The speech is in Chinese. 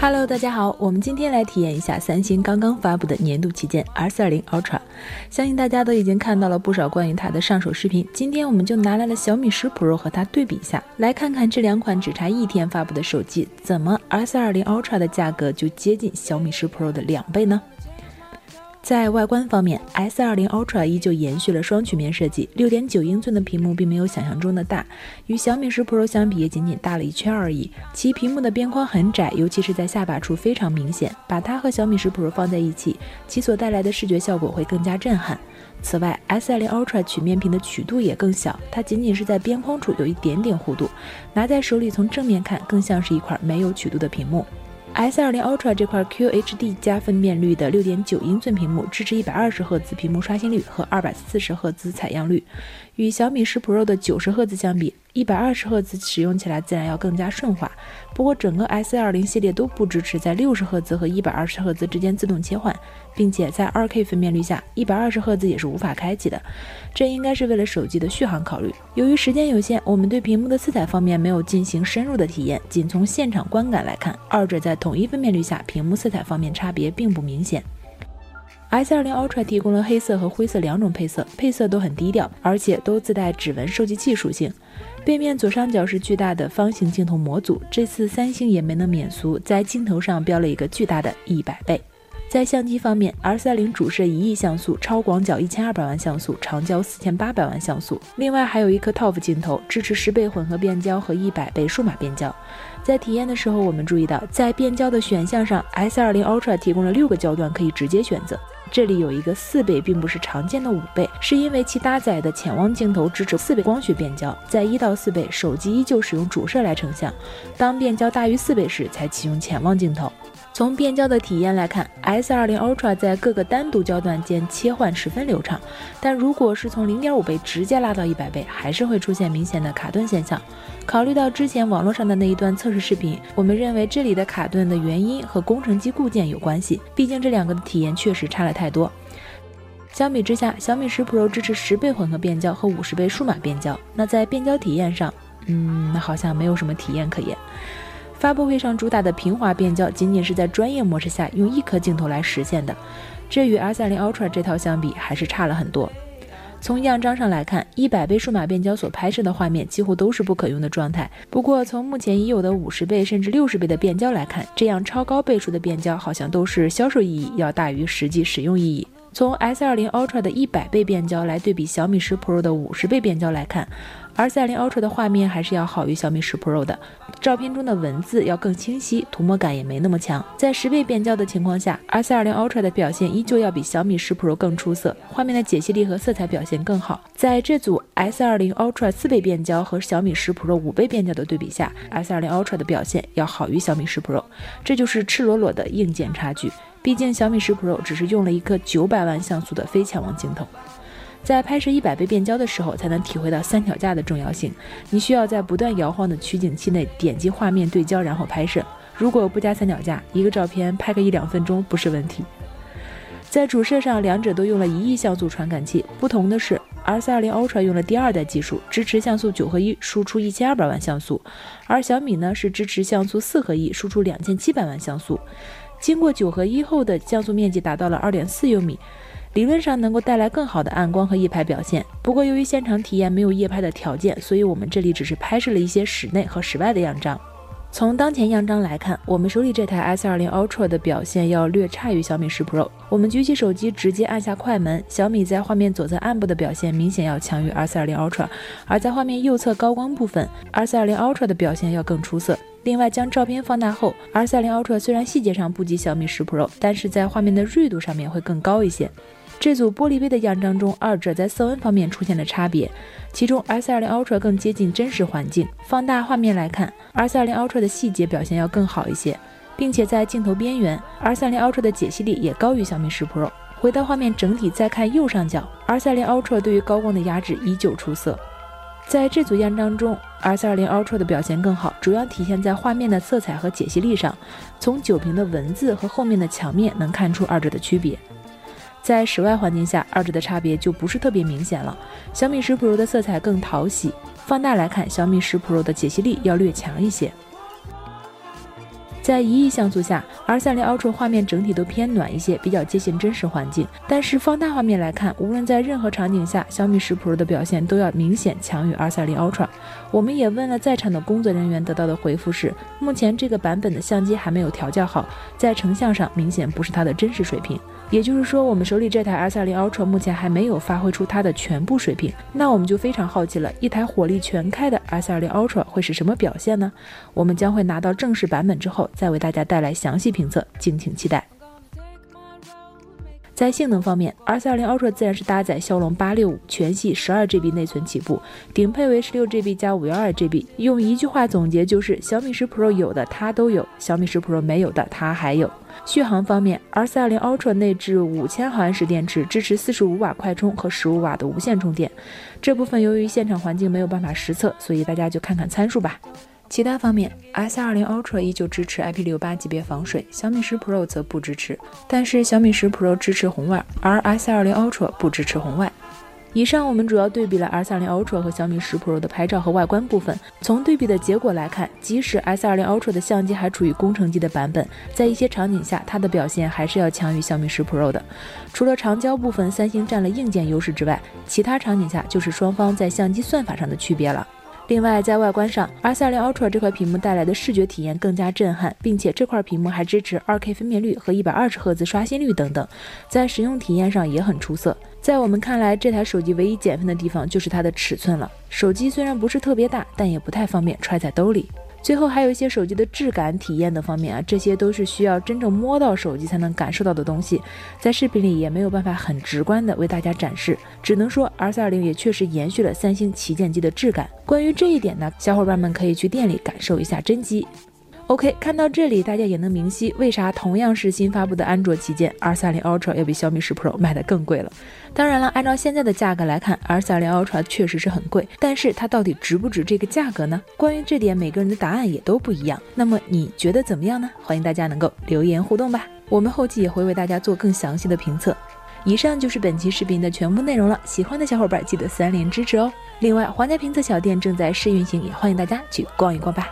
Hello，大家好，我们今天来体验一下三星刚刚发布的年度旗舰 S20 Ultra。相信大家都已经看到了不少关于它的上手视频，今天我们就拿来了小米十 Pro 和它对比一下，来看看这两款只差一天发布的手机，怎么 S20 Ultra 的价格就接近小米十 Pro 的两倍呢？在外观方面，S20 Ultra 依旧延续了双曲面设计，6.9英寸的屏幕并没有想象中的大，与小米十 Pro 相比也仅仅大了一圈而已。其屏幕的边框很窄，尤其是在下巴处非常明显，把它和小米十 Pro 放在一起，其所带来的视觉效果会更加震撼。此外，S20 Ultra 曲面屏的曲度也更小，它仅仅是在边框处有一点点弧度，拿在手里从正面看更像是一块没有曲度的屏幕。S20 Ultra 这块 QHD 加分辨率的6.9英寸屏幕，支持一百二十赫兹屏幕刷新率和二百四十赫兹采样率，与小米十 Pro 的九十赫兹相比。一百二十赫兹使用起来自然要更加顺滑，不过整个 S 二零系列都不支持在六十赫兹和一百二十赫兹之间自动切换，并且在二 K 分辨率下，一百二十赫兹也是无法开启的。这应该是为了手机的续航考虑。由于时间有限，我们对屏幕的色彩方面没有进行深入的体验，仅从现场观感来看，二者在统一分辨率下，屏幕色彩方面差别并不明显。S20 Ultra 提供了黑色和灰色两种配色，配色都很低调，而且都自带指纹收集器属性。背面左上角是巨大的方形镜头模组，这次三星也没能免俗，在镜头上标了一个巨大的一百倍。在相机方面，R30 主摄一亿像素，超广角一千二百万像素，长焦四千八百万像素，另外还有一颗 TOF 镜头，支持十倍混合变焦和一百倍数码变焦。在体验的时候，我们注意到，在变焦的选项上，S20 Ultra 提供了六个焦段可以直接选择。这里有一个四倍，并不是常见的五倍，是因为其搭载的潜望镜头支持四倍光学变焦，在一到四倍，手机依旧使用主摄来成像，当变焦大于四倍时才启用潜望镜头。从变焦的体验来看，S20 Ultra 在各个单独焦段间切换十分流畅，但如果是从零点五倍直接拉到一百倍，还是会出现明显的卡顿现象。考虑到之前网络上的那一段测试视频，我们认为这里的卡顿的原因和工程机固件有关系，毕竟这两个的体验确实差了太多。相比之下，小米十 Pro 支持十倍混合变焦和五十倍数码变焦，那在变焦体验上，嗯，好像没有什么体验可言。发布会上主打的平滑变焦，仅仅是在专业模式下用一颗镜头来实现的，这与 S20 Ultra 这套相比还是差了很多。从样张上来看，一百倍数码变焦所拍摄的画面几乎都是不可用的状态。不过从目前已有的五十倍甚至六十倍的变焦来看，这样超高倍数的变焦好像都是销售意义要大于实际使用意义。从 S20 Ultra 的一百倍变焦来对比小米十 Pro 的五十倍变焦来看，S20 Ultra 的画面还是要好于小米十 Pro 的。照片中的文字要更清晰，涂抹感也没那么强。在十倍变焦的情况下，S20 Ultra 的表现依旧要比小米十 Pro 更出色，画面的解析力和色彩表现更好。在这组 S20 Ultra 四倍变焦和小米十 Pro 五倍变焦的对比下，S20 Ultra 的表现要好于小米十 Pro，这就是赤裸裸的硬件差距。毕竟小米十 Pro 只是用了一颗九百万像素的非潜望镜头，在拍摄一百倍变焦的时候，才能体会到三脚架的重要性。你需要在不断摇晃的取景器内点击画面对焦，然后拍摄。如果不加三脚架，一个照片拍个一两分钟不是问题。在主摄上，两者都用了一亿像素传感器，不同的是，S20 Ultra 用了第二代技术，支持像素九合一，输出一千二百万像素，而小米呢是支持像素四合一，输出两千七百万像素。经过九合一后的像素面积达到了二点四优米，理论上能够带来更好的暗光和夜拍表现。不过由于现场体验没有夜拍的条件，所以我们这里只是拍摄了一些室内和室外的样张。从当前样张来看，我们手里这台 S20 Ultra 的表现要略差于小米十 Pro。我们举起手机直接按下快门，小米在画面左侧暗部的表现明显要强于 S20 Ultra，而在画面右侧高光部分，S20 Ultra 的表现要更出色。另外，将照片放大后，R30 Ultra 虽然细节上不及小米十 Pro，但是在画面的锐度上面会更高一些。这组玻璃杯的样张中，二者在色温方面出现了差别，其中 S20 Ultra 更接近真实环境。放大画面来看，R30 Ultra 的细节表现要更好一些，并且在镜头边缘，R30 Ultra 的解析力也高于小米十 Pro。回到画面整体再看右上角，R30 Ultra 对于高光的压制依旧出色。在这组样张中，RS20 Ultra 的表现更好，主要体现在画面的色彩和解析力上。从酒瓶的文字和后面的墙面能看出二者的区别。在室外环境下，二者的差别就不是特别明显了。小米十 Pro 的色彩更讨喜，放大来看，小米十 Pro 的解析力要略强一些。在一亿像素下，R30 Ultra 画面整体都偏暖一些，比较接近真实环境。但是放大画面来看，无论在任何场景下，小米十 Pro 的表现都要明显强于 R30 Ultra。我们也问了在场的工作人员，得到的回复是，目前这个版本的相机还没有调教好，在成像上明显不是它的真实水平。也就是说，我们手里这台 R30 Ultra 目前还没有发挥出它的全部水平。那我们就非常好奇了，一台火力全开的 R30 Ultra 会是什么表现呢？我们将会拿到正式版本之后，再为大家带来详细评测，敬请期待。在性能方面，R32 Ultra 自然是搭载骁龙八六五全系十二 GB 内存起步，顶配为十六 GB 加五幺二 GB。用一句话总结就是：小米十 Pro 有的它都有，小米十 Pro 没有的它还有。续航方面，R32 Ultra 内置五千毫安时电池，支持四十五瓦快充和十五瓦的无线充电。这部分由于现场环境没有办法实测，所以大家就看看参数吧。其他方面，S20 Ultra 依旧支持 IP68 级别防水，小米十 Pro 则不支持。但是小米十 Pro 支持红外，而 S20 Ultra 不支持红外。以上我们主要对比了 R30 Ultra 和小米十 Pro 的拍照和外观部分。从对比的结果来看，即使 S20 Ultra 的相机还处于工程机的版本，在一些场景下，它的表现还是要强于小米十 Pro 的。除了长焦部分，三星占了硬件优势之外，其他场景下就是双方在相机算法上的区别了。另外，在外观上，R30 Ultra 这块屏幕带来的视觉体验更加震撼，并且这块屏幕还支持 2K 分辨率和120赫兹刷新率等等，在使用体验上也很出色。在我们看来，这台手机唯一减分的地方就是它的尺寸了。手机虽然不是特别大，但也不太方便揣在兜里。最后还有一些手机的质感体验等方面啊，这些都是需要真正摸到手机才能感受到的东西，在视频里也没有办法很直观的为大家展示，只能说 R 四二零也确实延续了三星旗舰机的质感。关于这一点呢，小伙伴们可以去店里感受一下真机。OK，看到这里，大家也能明晰为啥同样是新发布的安卓旗舰，R30 Ultra 要比小米十 Pro 卖的更贵了。当然了，按照现在的价格来看，R30 Ultra 确实是很贵，但是它到底值不值这个价格呢？关于这点，每个人的答案也都不一样。那么你觉得怎么样呢？欢迎大家能够留言互动吧，我们后期也会为大家做更详细的评测。以上就是本期视频的全部内容了，喜欢的小伙伴记得三连支持哦。另外，皇家评测小店正在试运行，也欢迎大家去逛一逛吧。